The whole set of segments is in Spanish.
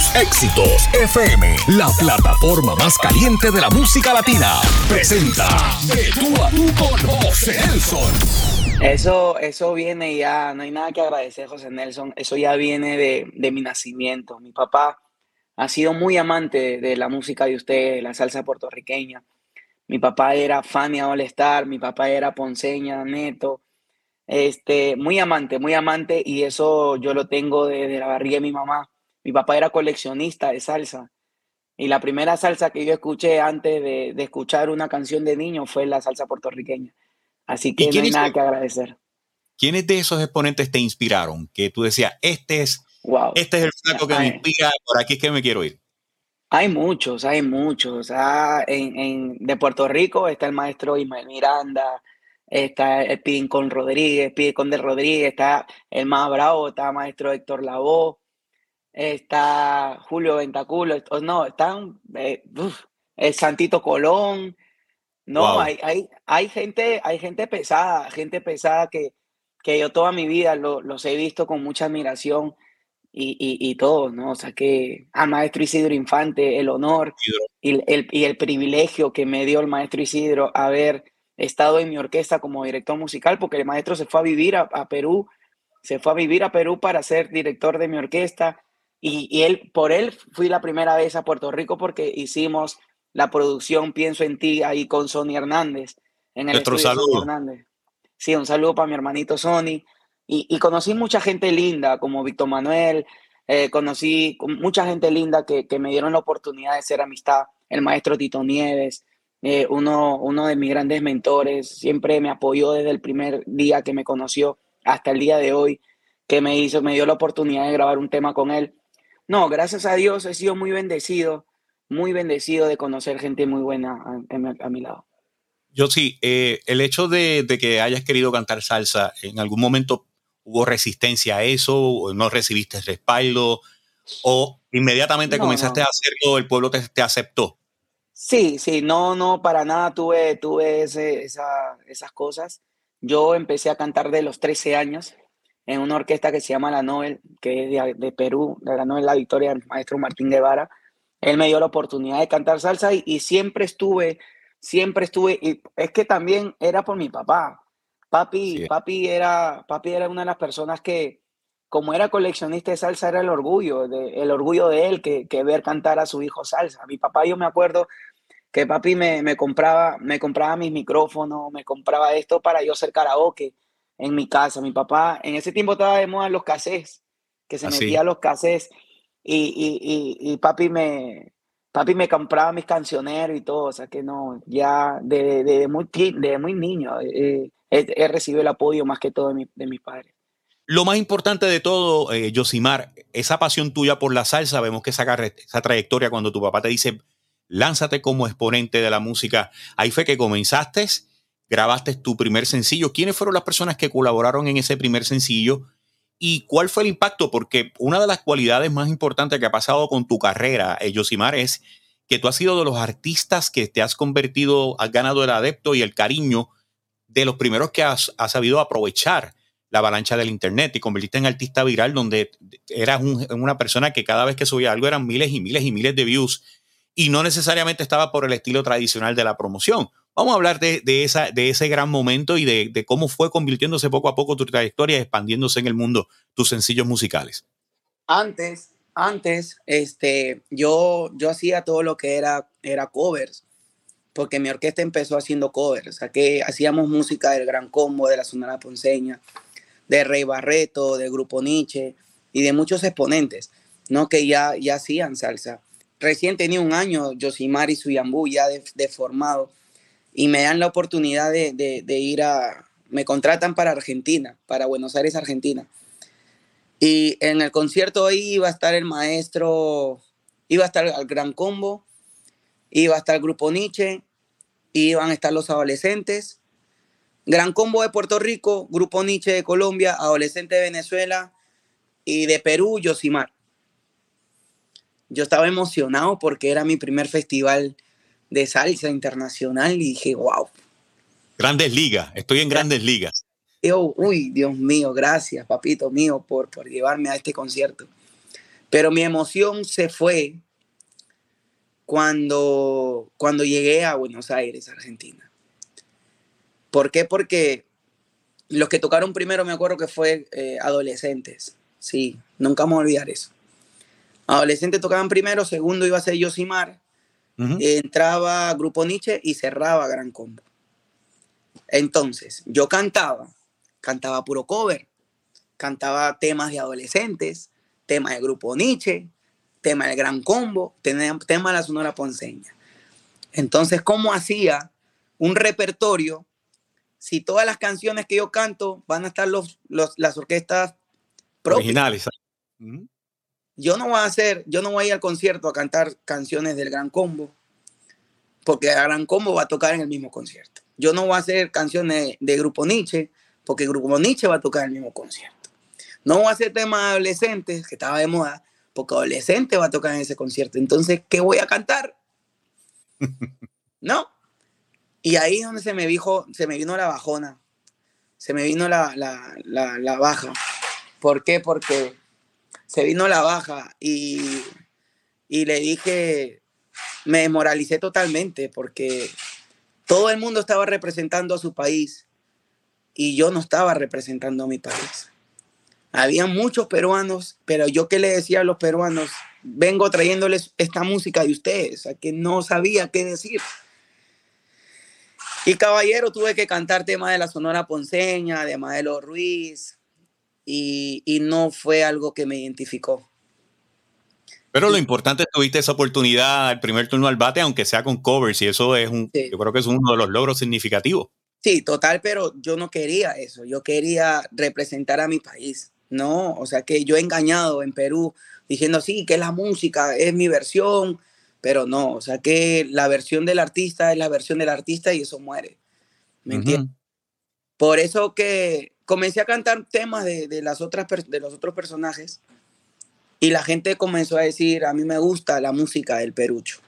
Tus éxitos FM, la plataforma más caliente de la música latina, presenta De con José Nelson. Eso, eso viene ya, no hay nada que agradecer, José Nelson. Eso ya viene de, de mi nacimiento. Mi papá ha sido muy amante de la música de usted, la salsa puertorriqueña. Mi papá era Fania All Star, mi papá era Ponceña, Neto. Este, muy amante, muy amante, y eso yo lo tengo desde la barriga de mi mamá. Mi papá era coleccionista de salsa. Y la primera salsa que yo escuché antes de, escuchar una canción de niño fue la salsa puertorriqueña. Así que no hay nada que agradecer. ¿Quiénes de esos exponentes te inspiraron? Que tú decías, este es, este es el flaco que me inspira, por aquí es que me quiero ir. Hay muchos, hay muchos. Ah, en, de Puerto Rico está el maestro Ismael Miranda, está el Pidincón Rodríguez, Pidincón de Rodríguez, está el más bravo, está el maestro Héctor Lavoe, está Julio Ventaculo, no, están eh, el Santito Colón. No, hay, hay, hay, gente, hay gente pesada, gente pesada que, que yo toda mi vida los he visto con mucha admiración y, y, todo, ¿no? O sea que a maestro Isidro Infante, el honor y el, y el privilegio que me dio el maestro Isidro haber estado en mi orquesta como director musical, porque el maestro se fue a vivir a, Perú, se fue a vivir a Perú para ser director de mi orquesta, y, y, él, por él fui la primera vez a Puerto Rico porque hicimos la producción Pienso en ti ahí con Sony Hernández. En el Nuestro saludo. Hernández. Sí, un saludo para mi hermanito Sony. Y, conocí mucha gente linda, como Víctor Manuel, eh, conocí mucha gente linda que, me dieron la oportunidad de ser amistad. El maestro Tito Nieves, eh, uno, uno de mis grandes mentores, siempre me apoyó desde el primer día que me conoció hasta el día de hoy, que me hizo, me dio la oportunidad de grabar un tema con él. No, gracias a Dios he sido muy bendecido, muy bendecido de conocer gente muy buena a, mi lado. Yo sí, eh, el hecho de, de, que hayas querido cantar salsa, en algún momento ¿Hubo resistencia a eso? ¿O ¿No recibiste respaldo? ¿O inmediatamente comenzaste a hacerlo, el pueblo te, aceptó? Sí, sí, no, no, para nada tuve, tuve esas cosas. Yo empecé a cantar de los 13 años en una orquesta que se llama La Nobel, que es de, Perú, de la Nobel La Victoria, el maestro Martín Guevara. Él me dio la oportunidad de cantar salsa y, y siempre estuve, siempre estuve, y es que también era por mi papá. Papi, papi, era, papi era una de las personas que, como era coleccionista de salsa, era el orgullo, de, el orgullo de él que, que ver cantar a su hijo salsa. Mi papá, yo me acuerdo que papi me, me, compraba, me compraba mis micrófonos, me compraba esto para yo hacer karaoke en mi casa. Mi papá, en ese tiempo estaba de moda los casés, que se metía metía los casés y, y, y, papi me, papi me compraba mis cancioneros y todo, o sea que no, ya de, de, muy, de muy niño. Eh, he, recibido el apoyo más que todo de, mi, de mis padres. Lo más importante de todo, eh, Josimar, esa pasión tuya por la salsa, vemos que esa, esa trayectoria cuando tu papá te dice, lánzate como exponente de la música, ahí fue que comenzaste, grabaste tu primer sencillo. ¿Quiénes fueron las personas que colaboraron en ese primer sencillo? ¿Y cuál fue el impacto? Porque una de las cualidades más importantes que ha pasado con tu carrera, eh, Josimar, es que tú has sido de los artistas que te has convertido, has ganado el adepto y el cariño de los primeros que has, sabido aprovechar la avalancha del Internet y convertirte en artista viral donde eras una persona que cada vez que subía algo eran miles y miles y miles de views y no necesariamente estaba por el estilo tradicional de la promoción. Vamos a hablar de, esa, de ese gran momento y de, cómo fue convirtiéndose poco a poco tu trayectoria y expandiéndose en el mundo tus sencillos musicales. Antes, antes, este, yo, yo hacía todo lo que era, era covers porque mi orquesta empezó haciendo covers, o sea, que hacíamos música del Gran Combo, de la Sonora Ponceña, de Rey Barreto, de Grupo Nietzsche y de muchos exponentes, ¿no? Que ya, ya hacían salsa. Recién tenía un año Yosimar y Suyambú ya de, formado y me dan la oportunidad de, de, ir a, me contratan para Argentina, para Buenos Aires, Argentina. Y en el concierto ahí iba a estar el maestro, iba a estar el Gran Combo, iba a estar el grupo Nietzsche, iban a estar los adolescentes, Gran Combo de Puerto Rico, Grupo Nietzsche de Colombia, Adolescente de Venezuela y de Perú, Yosimar. Yo estaba emocionado porque era mi primer festival de salsa internacional y dije, wow. Grandes ligas, estoy en grandes ligas. Yo, uy, Dios mío, gracias, papito mío, por, por llevarme a este concierto. Pero mi emoción se fue cuando, cuando llegué a Buenos Aires, Argentina. ¿Por qué? Porque los que tocaron primero me acuerdo que fue eh, adolescentes. Sí, nunca vamos a olvidar eso. Adolescentes tocaban primero, segundo iba a ser Yosimar, entraba Grupo Nietzsche y cerraba Gran Combo. Entonces, yo cantaba, cantaba puro cover, cantaba temas de adolescentes, temas de Grupo Nietzsche, tema del Gran Combo, tema de la Sonora Ponceña. Entonces, ¿cómo hacía un repertorio si todas las canciones que yo canto van a estar los, las orquestas originales? Yo no voy a hacer, yo no voy a ir al concierto a cantar canciones del Gran Combo, porque el Gran Combo va a tocar en el mismo concierto. Yo no voy a hacer canciones de Grupo Nietzsche, porque el Grupo Nietzsche va a tocar en el mismo concierto. No voy a hacer temas adolescentes, que estaba de moda, porque adolescente va a tocar en ese concierto. Entonces, ¿qué voy a cantar? ¿No? Y ahí es donde se me, dijo, se me vino la bajona, se me vino la, la, la, baja. ¿Por qué? Porque se vino la baja y, y le dije, me desmoralicé totalmente porque todo el mundo estaba representando a su país y yo no estaba representando a mi país. Había muchos peruanos, pero yo que le decía a los peruanos, vengo trayéndoles esta música de ustedes, a que no sabía qué decir. Y caballero, tuve que cantar temas de la Sonora Ponceña, de Madelo Ruiz, y, y no fue algo que me identificó. Pero lo importante es que tuviste esa oportunidad, el primer turno al bate, aunque sea con covers, y eso es un, yo creo que es uno de los logros significativos. Sí, total, pero yo no quería eso, yo quería representar a mi país. No, o sea que yo he engañado en Perú diciendo, sí, que la música, es mi versión, pero no, o sea que la versión del artista es la versión del artista y eso muere. ¿Me entiendes? Por eso que comencé a cantar temas de, las otras, de los otros personajes y la gente comenzó a decir, a mí me gusta la música del Perucho.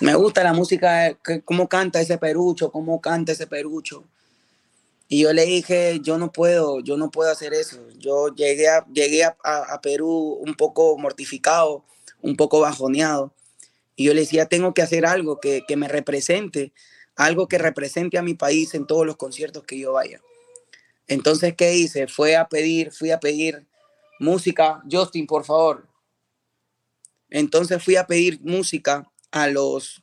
Me gusta la música, cómo canta ese Perucho, cómo canta ese Perucho. Y yo le dije, yo no puedo, yo no puedo hacer eso. Yo llegué a, llegué a, Perú un poco mortificado, un poco bajoneado. Y yo le decía, tengo que hacer algo que, que me represente, algo que represente a mi país en todos los conciertos que yo vaya. Entonces, ¿qué hice? Fue a pedir, fui a pedir música. Justin, por favor. Entonces fui a pedir música a los,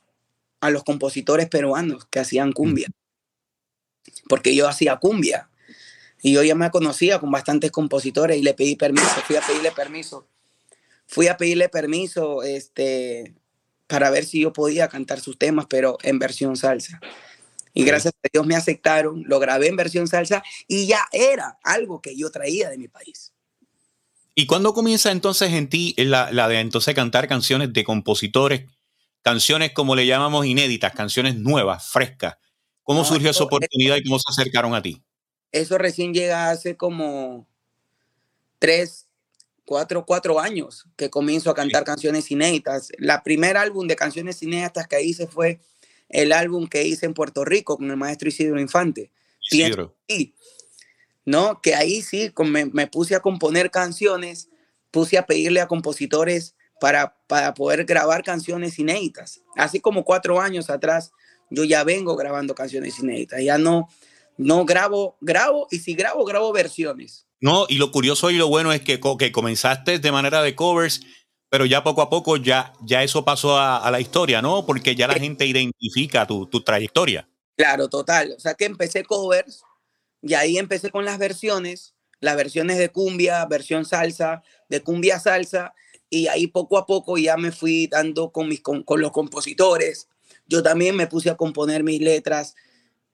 a los compositores peruanos que hacían cumbia porque yo hacía cumbia y yo ya me conocía con bastantes compositores y le pedí permiso, fui a pedirle permiso, fui a pedirle permiso este, para ver si yo podía cantar sus temas, pero en versión salsa. Y gracias a Dios me aceptaron, lo grabé en versión salsa y ya era algo que yo traía de mi país. ¿Y cuándo comienza entonces en ti la, la de entonces cantar canciones de compositores, canciones como le llamamos inéditas, canciones nuevas, frescas? ¿Cómo surgió esa oportunidad y cómo se acercaron a ti? Eso recién llega hace como tres, cuatro, cuatro años que comienzo a cantar canciones inéditas. La primer álbum de canciones inéditas que hice fue el álbum que hice en Puerto Rico con el maestro Isidro Infante. Isidro. ¿no? Que ahí sí me, me, puse a componer canciones, puse a pedirle a compositores para, para poder grabar canciones inéditas. Así como cuatro años atrás yo ya vengo grabando canciones inéditas, ya no, no grabo, grabo y si grabo, grabo versiones. No, y lo curioso y lo bueno es que, que comenzaste de manera de covers, pero ya poco a poco ya, ya eso pasó a, la historia, ¿no? Porque ya la gente identifica tu, tu trayectoria. Claro, total. O sea que empecé covers y ahí empecé con las versiones, las versiones de cumbia, versión salsa, de cumbia salsa, y ahí poco a poco ya me fui dando con, mis, con, con los compositores, yo también me puse a componer mis letras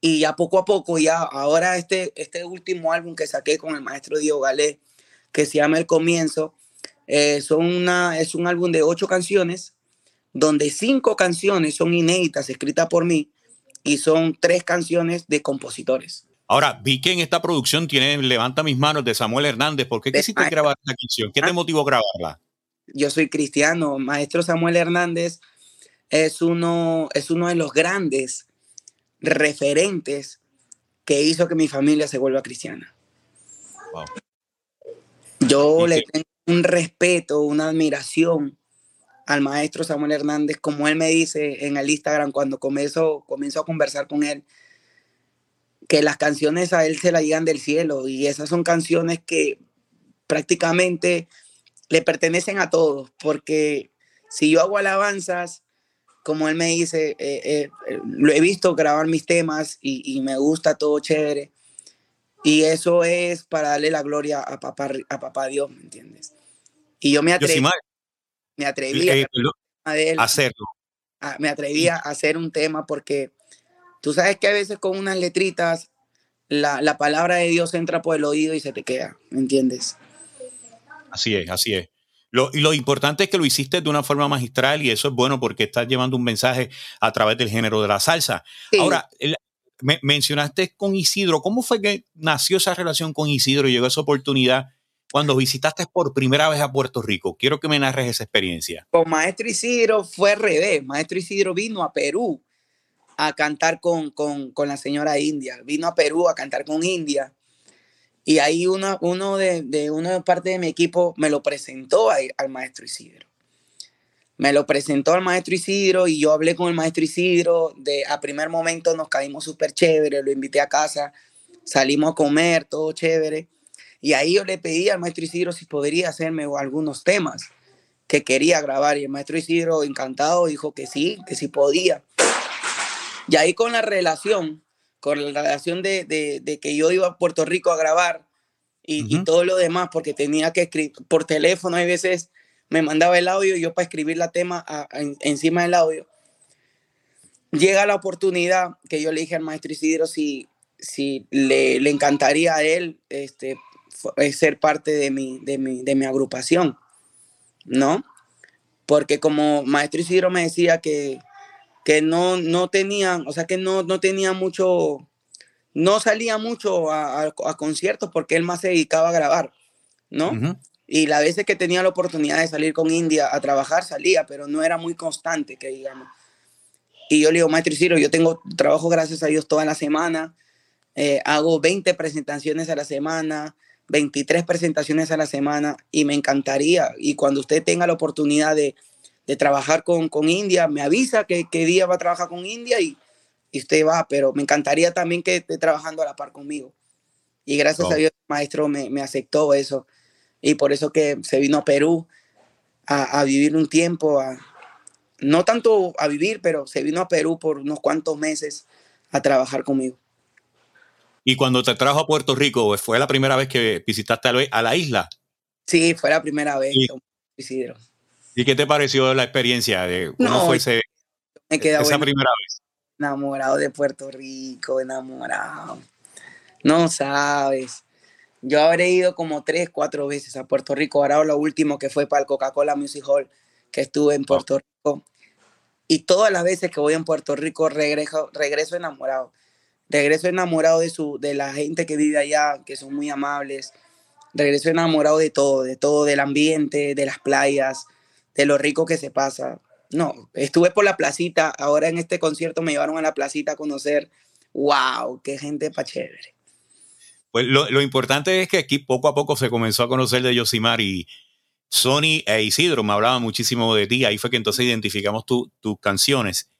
y ya poco a poco, ya ahora este, este último álbum que saqué con el maestro Diego Galé, que se llama El Comienzo, eh, son una, es un álbum de ocho canciones, donde cinco canciones son inéditas, escritas por mí, y son tres canciones de compositores. Ahora, vi que en esta producción tiene Levanta mis manos de Samuel Hernández. ¿Por qué quisiste grabar esta canción? ¿Qué te motivó a grabarla? Yo soy cristiano. Maestro Samuel Hernández es uno, es uno de los grandes referentes que hizo que mi familia se vuelva cristiana. Yo le tengo un respeto, una admiración al maestro Samuel Hernández, como él me dice en el Instagram cuando comienzo, comienzo a conversar con él, que las canciones a él se la llegan del cielo y esas son canciones que prácticamente le pertenecen a todos, porque si yo hago alabanzas, como él me dice, eh, eh, lo he visto grabar mis temas y, me gusta todo chévere. Y eso es para darle la gloria a papá, a papá Dios, ¿me entiendes? Y yo me atreví, me atreví a, hacerlo. me atreví a hacer un tema porque tú sabes que a veces con unas letritas la, la palabra de Dios entra por el oído y se te queda, ¿me entiendes? Así es, así es. Lo, y lo importante es que lo hiciste de una forma magistral y eso es bueno porque estás llevando un mensaje a través del género de la salsa. Ahora, me, mencionaste con Isidro. ¿Cómo fue que nació esa relación con Isidro y llegó esa oportunidad cuando visitaste por primera vez a Puerto Rico? Quiero que me narres esa experiencia. Con Maestro Isidro fue al revés. Maestro Isidro vino a Perú a cantar con, con, con la señora India. Vino a Perú a cantar con India y ahí uno, uno de, de una parte de mi equipo me lo presentó al maestro Isidro. Me lo presentó al maestro Isidro y yo hablé con el maestro Isidro. De, a primer momento nos caímos súper chévere, lo invité a casa, salimos a comer, todo chévere. Y ahí yo le pedí al maestro Isidro si podría hacerme algunos temas que quería grabar. Y el maestro Isidro, encantado, dijo que sí, que sí podía. Y ahí con la relación con la relación de, de, que yo iba a Puerto Rico a grabar y, y, todo lo demás, porque tenía que escribir por teléfono, hay veces me mandaba el audio yo para escribir la tema encima del audio. Llega la oportunidad que yo le dije al maestro Isidro si, si le, le encantaría a él este, eh, ser parte de mi, de, mi, de mi agrupación, ¿no? Porque como maestro Isidro me decía que, que no, no tenían, o sea, que no, no tenía mucho, no salía mucho a, a, conciertos porque él más se dedicaba a grabar, ¿no? Y las veces que tenía la oportunidad de salir con India a trabajar, salía, pero no era muy constante, que digamos. Y yo le digo, maestro Ciro, yo tengo trabajo, gracias a Dios, toda la semana. Eh, hago 20 presentaciones a la semana, 23 presentaciones a la semana, y me encantaría. Y cuando usted tenga la oportunidad de, de trabajar con, con India, me avisa que, qué día va a trabajar con India y, y, usted va, pero me encantaría también que esté trabajando a la par conmigo. Y gracias a Dios el maestro me, me, aceptó eso y por eso que se vino a Perú a, a vivir un tiempo, a, no tanto a vivir, pero se vino a Perú por unos cuantos meses a trabajar conmigo. ¿Y cuando te trajo a Puerto Rico, fue la primera vez que visitaste a la isla? Sí, fue la primera vez, Isidro. ¿Y qué te pareció la experiencia? De, ¿Cómo no, fue ese, me esa primera vez? Enamorado de Puerto Rico, enamorado. No sabes. Yo habré ido como tres, cuatro veces a Puerto Rico. Ahora lo último que fue para el Coca-Cola Music Hall, que estuve en Puerto Rico. Y todas las veces que voy en Puerto Rico regreso, regreso enamorado. Regreso enamorado de, su, de la gente que vive allá, que son muy amables. Regreso enamorado de todo, de todo, del ambiente, de las playas, de lo rico que se pasa. No, estuve por la placita, ahora en este concierto me llevaron a la placita a conocer, wow, qué gente pa' chévere. Pues lo, lo importante es que aquí poco a poco se comenzó a conocer de Yosimar y Sony e Isidro me hablaban muchísimo de ti, ahí fue que entonces identificamos tus canciones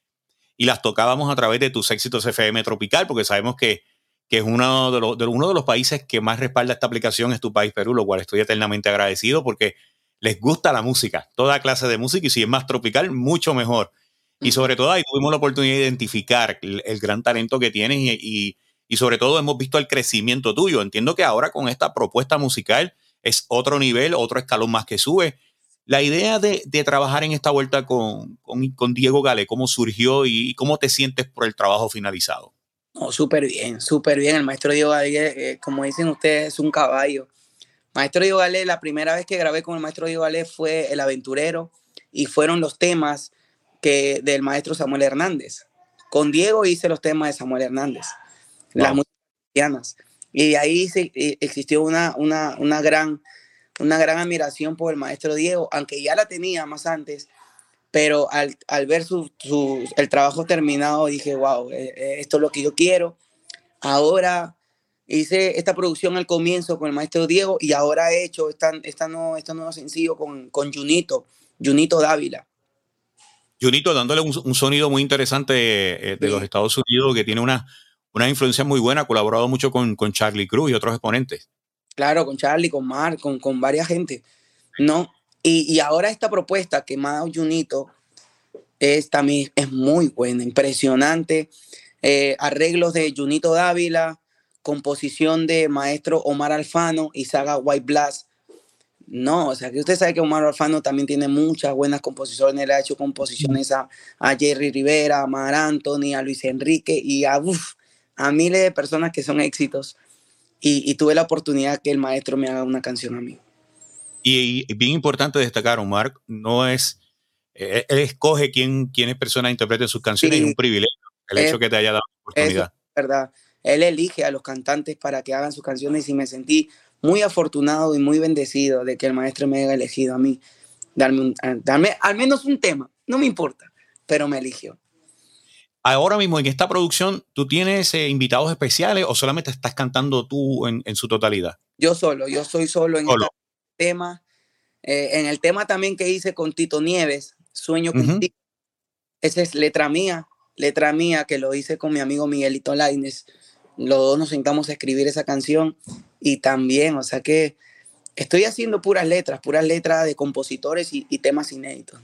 y las tocábamos a través de tus éxitos FM Tropical, porque sabemos que, que es uno de, los, de, uno de los países que más respalda esta aplicación, es tu país Perú, lo cual estoy eternamente agradecido porque les gusta la música, toda clase de música, y si es más tropical, mucho mejor. Y sobre todo ahí tuvimos la oportunidad de identificar el, el gran talento que tienes y, y, y, sobre todo hemos visto el crecimiento tuyo. Entiendo que ahora con esta propuesta musical es otro nivel, otro escalón más que sube. La idea de, de trabajar en esta vuelta con, con, con, Diego Gale, ¿cómo surgió y cómo te sientes por el trabajo finalizado? No, súper bien, súper bien. El maestro Diego Gale, eh, como dicen ustedes, es un caballo Maestro Diego Galé, la primera vez que grabé con el maestro Diego Galé fue El Aventurero y fueron los temas que, del maestro Samuel Hernández. Con Diego hice los temas de Samuel Hernández, wow. las músicas cristianas. Y de ahí se, existió una, una, una, gran, una gran admiración por el maestro Diego, aunque ya la tenía más antes, pero al, al ver su, su, el trabajo terminado dije, wow, eh, eh, esto es lo que yo quiero. Ahora hice esta producción al comienzo con el maestro Diego y ahora he hecho esta, esta, nuevo, este nuevo sencillo con, con Junito, Junito Dávila. Junito dándole un, sonido muy interesante eh, de los Estados Unidos que tiene una, una influencia muy buena, ha colaborado mucho con, con Charlie Cruz y otros exponentes. Claro, con Charlie, con Mark, con, con varias gente, ¿no? Y, y ahora esta propuesta que más Junito es también es muy buena, impresionante. Eh, arreglos de Junito Dávila, composición de maestro Omar Alfano y saga White Blast. No, o sea, que usted sabe que Omar Alfano también tiene muchas buenas composiciones. Él ha hecho composiciones a, a Jerry Rivera, a Mar Anthony, a Luis Enrique y a, a miles de personas que son éxitos. Y, tuve la oportunidad que el maestro me haga una canción a mí. Y, bien importante destacar, Omar, no es, eh, él escoge quién, quiénes personas interpreten sus canciones, es un privilegio el hecho que te haya dado la oportunidad. Es verdad, él elige a los cantantes para que hagan sus canciones y me sentí muy afortunado y muy bendecido de que el maestro me haya elegido a mí, darme, darme al menos un tema, no me importa, pero me eligió. Ahora mismo en esta producción, ¿tú tienes eh, invitados especiales o solamente estás cantando tú en, su totalidad? Yo solo, yo soy solo en este tema. Eh, en el tema también que hice con Tito Nieves, Sueño contigo. Esa es letra mía, letra mía que lo hice con mi amigo Miguelito Laines los dos nos sentamos a escribir esa canción y también, o sea que estoy haciendo puras letras, puras letras de compositores y, temas inéditos.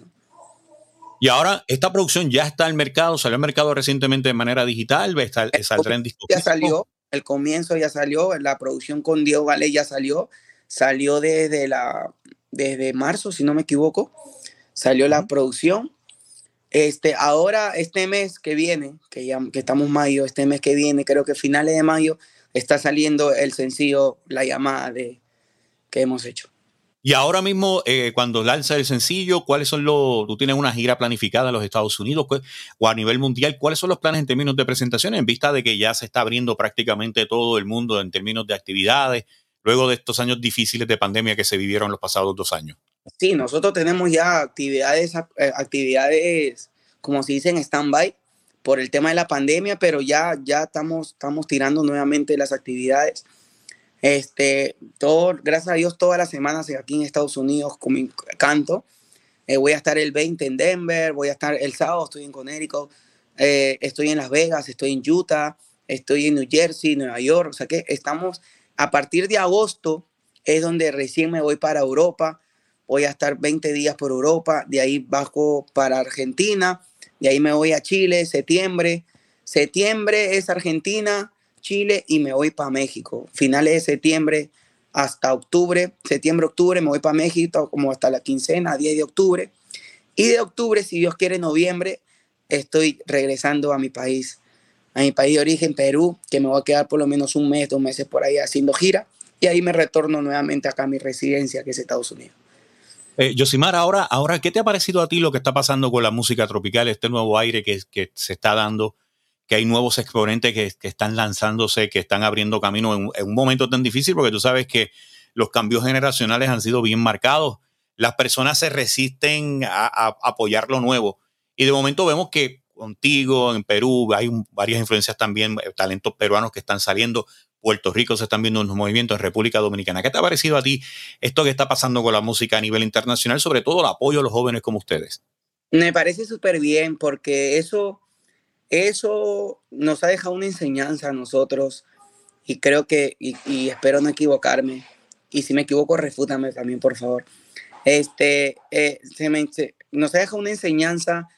Y ahora, esta producción ya está al mercado, salió al mercado recientemente de manera digital, está, saldrá en disco. Ya salió, el comienzo ya salió, la producción con Diego Vale ya salió, salió desde, la, desde marzo, si no me equivoco, salió la producción este, ahora, este mes que viene, que ya que estamos mayo, este mes que viene, creo que finales de mayo, está saliendo el sencillo La llamada de, que hemos hecho. Y ahora mismo, eh, cuando lanza el sencillo, ¿cuáles son los, tú tienes una gira planificada en los Estados Unidos o a nivel mundial, cuáles son los planes en términos de presentaciones en vista de que ya se está abriendo prácticamente todo el mundo en términos de actividades, luego de estos años difíciles de pandemia que se vivieron los pasados dos años? Sí, nosotros tenemos ya actividades, eh, actividades, como se dice, en stand-by por el tema de la pandemia, pero ya, ya estamos, estamos tirando nuevamente las actividades. Este, todo, gracias a Dios, todas las semanas aquí en Estados Unidos con mi canto. Eh, voy a estar el 20 en Denver, voy a estar el sábado, estoy en Connecticut, eh, estoy en Las Vegas, estoy en Utah, estoy en New Jersey, Nueva York. O sea que estamos, a partir de agosto es donde recién me voy para Europa voy a estar 20 días por Europa, de ahí bajo para Argentina, de ahí me voy a Chile, septiembre. Septiembre es Argentina, Chile y me voy para México. Finales de septiembre hasta octubre, septiembre, octubre, me voy para México como hasta la quincena, 10 de octubre. Y de octubre, si Dios quiere, noviembre, estoy regresando a mi país, a mi país de origen, Perú, que me voy a quedar por lo menos un mes, dos meses por ahí haciendo gira. Y ahí me retorno nuevamente acá a mi residencia, que es Estados Unidos. Eh, Yosimar, ahora, ahora, ¿qué te ha parecido a ti lo que está pasando con la música tropical, este nuevo aire que, que se está dando, que hay nuevos exponentes que, que están lanzándose, que están abriendo camino en, un momento tan difícil, porque tú sabes que los cambios generacionales han sido bien marcados, las personas se resisten a, apoyar lo nuevo. Y de momento vemos que contigo en Perú hay varias influencias también, eh, talentos peruanos que están saliendo. Puerto Rico se están viendo unos movimientos en República Dominicana. ¿Qué te ha parecido a ti esto que está pasando con la música a nivel internacional, sobre todo el apoyo a los jóvenes como ustedes? Me parece súper bien porque eso, eso nos ha dejado una enseñanza a nosotros y creo que, y, espero no equivocarme, y si me equivoco, refútame también, por favor. Este, eh, se me, nos ha dejado una enseñanza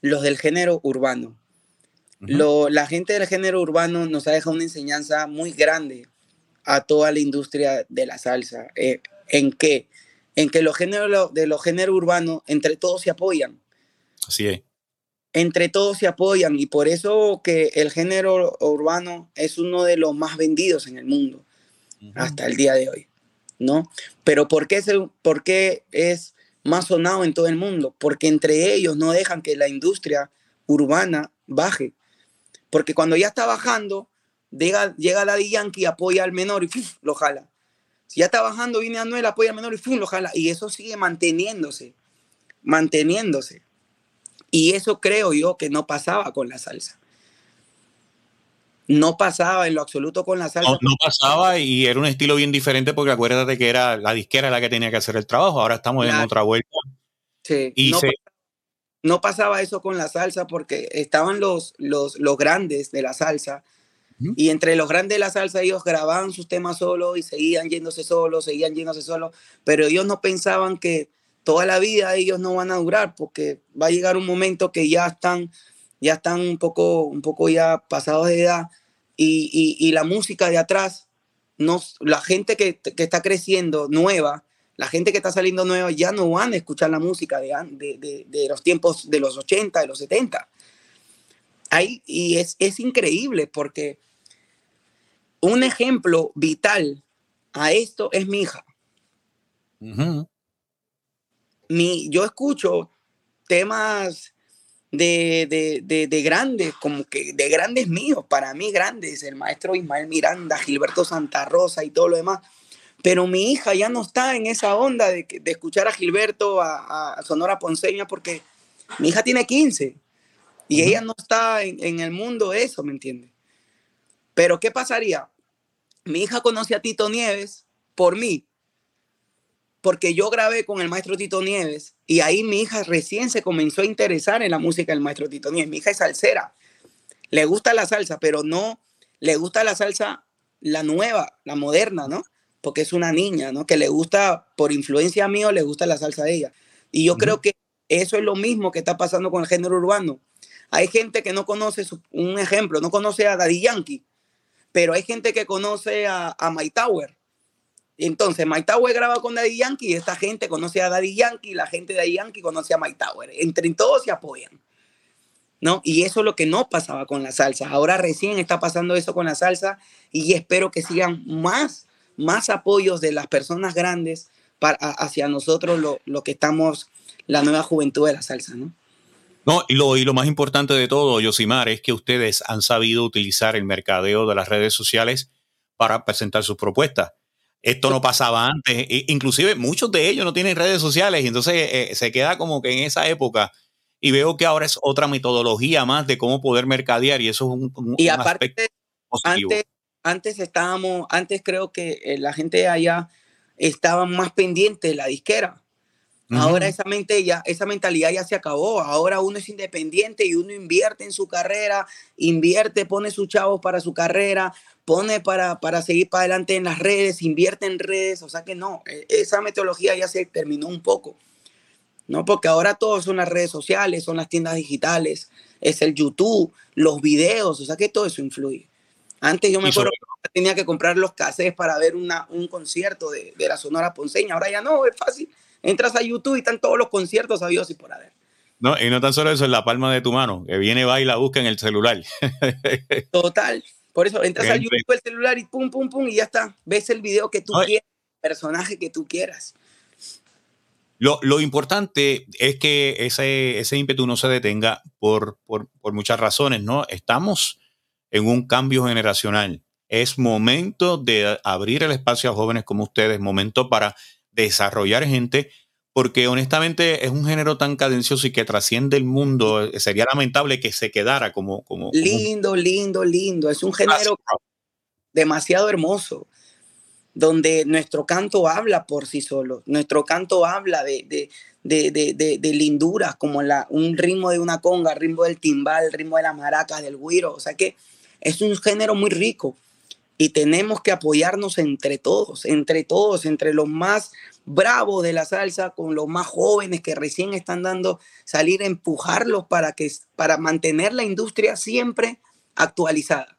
los del género urbano la gente del género urbano nos ha dejado una enseñanza muy grande a toda la industria de la salsa. Eh, ¿En qué? En que los géneros de los géneros urbanos entre todos se apoyan. Así es. Entre todos se apoyan y por eso que el género urbano es uno de los más vendidos en el mundo hasta el día de hoy, ¿no? Pero ¿por qué, ¿por qué es más sonado en todo el mundo? Porque entre ellos no dejan que la industria urbana baje. Porque cuando ya está bajando, llega, llega Daddy Yankee, apoya al menor y lo jala. Si ya está bajando, viene Anuel, apoya al menor y lo jala. Y eso sigue manteniéndose, manteniéndose. Y eso creo yo que no pasaba con la salsa. no pasaba en lo absoluto con la salsa. No, pasaba y era un estilo bien diferente porque acuérdate que era la disquera la que tenía que hacer el trabajo. Ahora estamos en otra vuelta. Sí. Y no, pasaba eso con la salsa porque estaban los, los, los grandes de la salsa. Y entre los grandes de la salsa ellos grababan sus temas solos y seguían yéndose solos, seguían yéndose solos, pero ellos no pensaban que toda la vida ellos no van a durar porque va a llegar un momento que ya están ya están un poco, un poco ya pasados de edad y, la música de atrás, no, la gente que, está creciendo nueva, la gente que está saliendo nueva ya no van a escuchar la música de, de, los tiempos de los 80, de los 70. Ahí, y es, es increíble porque un ejemplo vital a esto es mi hija. Mi, yo escucho temas de, de, de, grandes, como que de grandes míos, para mí grandes, el maestro Ismael Miranda, Gilberto Santa Rosa y todo lo demás. Pero mi hija ya no está en esa onda de, de escuchar a Gilberto, a, Sonora Ponceña, porque mi hija tiene 15 y ella no está en, en el mundo de eso, ¿me entiende? Pero ¿qué pasaría? Mi hija conoce a Tito Nieves por mí, porque yo grabé con el maestro Tito Nieves y ahí mi hija recién se comenzó a interesar en la música del maestro Tito Nieves. Mi hija es salsera, le gusta la salsa, pero no le gusta la salsa la nueva, la moderna, ¿no? Porque es una niña, ¿no? Que le gusta, por influencia mío, le gusta la salsa de ella. Y yo creo que eso es lo mismo que está pasando con el género urbano. Hay gente que no conoce, un ejemplo, no conoce a Daddy Yankee, pero hay gente que conoce a, a My Tower entonces, Mike Tower graba con Daddy Yankee y esta gente conoce a Daddy Yankee, y la gente de Daddy Yankee conoce a Mike Tower. Entre todos se apoyan. ¿No? Y eso es lo que no pasaba con la salsa. Ahora recién está pasando eso con la salsa y espero que sigan más, más apoyos de las personas grandes hacia nosotros, lo, lo que estamos, la nueva juventud de la salsa, ¿no? No, y lo, y lo más importante de todo, Yosimar, es que ustedes han sabido utilizar el mercadeo de las redes sociales para presentar sus propuestas. Esto no pasaba antes. Inclusive muchos de ellos no tienen redes sociales y entonces eh, se queda como que en esa época. Y veo que ahora es otra metodología más de cómo poder mercadear y eso es un, y aparte, Antes, antes estábamos, antes creo que eh, la gente allá estaba más pendiente de la disquera. Ahora esa mente ya, esa mentalidad ya se acabó. Ahora uno es independiente y uno invierte en su carrera, invierte, pone sus chavos para su carrera, pone para, para seguir para adelante en las redes, invierte en redes, o sea que no, e, esa metodología ya se terminó un poco, ¿no? Porque ahora todo son las redes sociales, son las tiendas digitales, es el YouTube, los videos, o sea que todo eso influye. Antes yo me acuerdo que tenía que comprar los cassettes para ver una, un concierto de, de, la Sonora Ponceña, ahora ya no, es fácil, entras a YouTube y están todos los conciertos a Dios y por haber. No, y no tan solo eso, en la palma de tu mano, que viene, va y la busca en el celular. Total, por eso entras al YouTube el celular y pum, pum, pum, y ya está. Ves el video que tú quieras, el personaje que tú quieras. Lo, lo, importante es que ese, ese ímpetu no se detenga por, por, por, muchas razones, ¿no? Estamos en un cambio generacional. Es momento de abrir el espacio a jóvenes como ustedes, momento para desarrollar gente porque honestamente es un género tan cadencioso y que trasciende el mundo. Eh, sería lamentable que se quedara como... como lindo, lindo, lindo. Es un género demasiado hermoso, donde nuestro canto habla por sí solo. Nuestro canto habla de, de, de, de lindura, como la, un ritmo de una conga, ritmo del timbal, ritmo de las maracas, del güiro. O sea que es un género muy rico y tenemos que apoyarnos entre todos, entre todos, entre los más bravo de la salsa con los más jóvenes que recién están dando, salir empujarlos para, que, para mantener la industria siempre actualizada.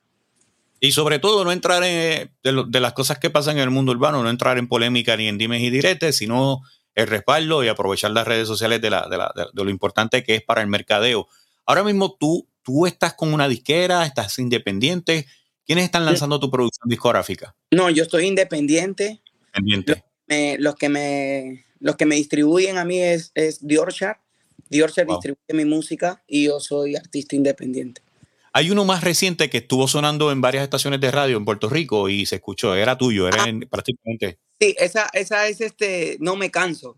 Y sobre todo no entrar en, de, las cosas que pasan en el mundo urbano, no entrar en polémica ni en dimes y diretes, sino el respaldo y aprovechar las redes sociales de, la, de, lo importante que es para el mercadeo. Ahora mismo tú, tú estás con una disquera, estás independiente. ¿Quiénes están lanzando tu producción discográfica? No, yo estoy independiente. Independiente los, que me, los que me distribuyen a mí es, es Diorchar. Diorchar distribuye mi música y yo soy artista independiente. Hay uno más reciente que estuvo sonando en varias estaciones de radio en Puerto Rico y se escuchó, era tuyo, era ah. prácticamente. Sí, esa, esa es este, No me canso.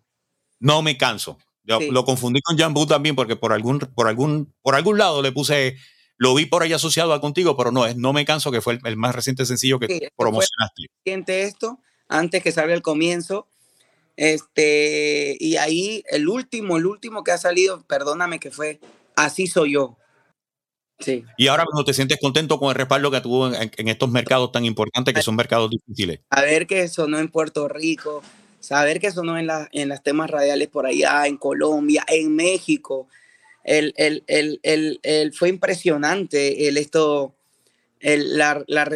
No me canso. Yo lo confundí con Jambu también porque por algún, por algún, por algún lado le puse Lo vi por ahí asociado a contigo, pero no, es No Me Canso, que fue el, más reciente sencillo que sí, promocionaste. Siente esto, antes que salga el comienzo. Este, y ahí el último, el último que ha salido, perdóname que fue Así soy yo. Sí. Y ahora mismo te sientes contento con el respaldo que tuvo en, estos mercados tan importantes que son mercados difíciles. A ver que sonó en Puerto Rico, saber que sonó en, la, en las temas radiales por allá, en Colombia, en México. El, el, el, fue impresionante el, esto, el,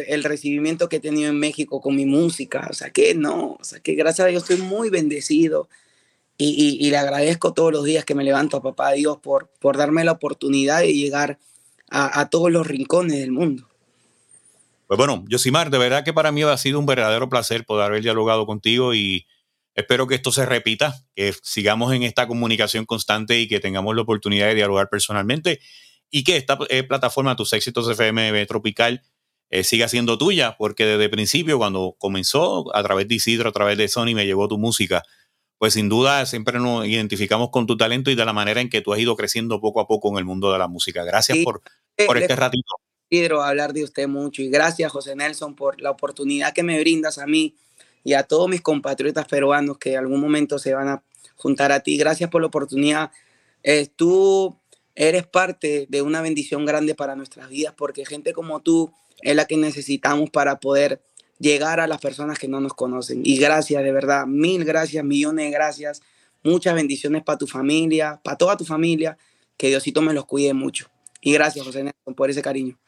el recibimiento que he tenido en México con mi música. O sea que no, o sea que gracias a Dios estoy muy bendecido y, y, le agradezco todos los días que me levanto a papá Dios por, por darme la oportunidad de llegar a, a todos los rincones del mundo. Pues bueno, Yosimar, de verdad que para mí ha sido un verdadero placer poder haber dialogado contigo y Espero que esto se repita, que sigamos en esta comunicación constante y que tengamos la oportunidad de dialogar personalmente y que esta eh, plataforma, tus éxitos FM Tropical, eh, siga siendo tuya, porque desde el principio, cuando comenzó a través de Isidro, a través de Sony, me llegó tu música, pues sin duda siempre nos identificamos con tu talento y de la manera en que tú has ido creciendo poco a poco en el mundo de la música. Gracias por, por este ratito. Isidro, hablar de usted mucho y gracias, José Nelson, por la oportunidad que me brindas a mí y a todos mis compatriotas peruanos que en algún momento se van a juntar a ti. Gracias por la oportunidad. Eh, tú eres parte de una bendición grande para nuestras vidas porque gente como tú es la que necesitamos para poder llegar a las personas que no nos conocen. Y gracias, de verdad, mil gracias, millones de gracias. Muchas bendiciones para tu familia, para toda tu familia. Que Diosito me los cuide mucho. Y gracias, José Nelson, por ese cariño.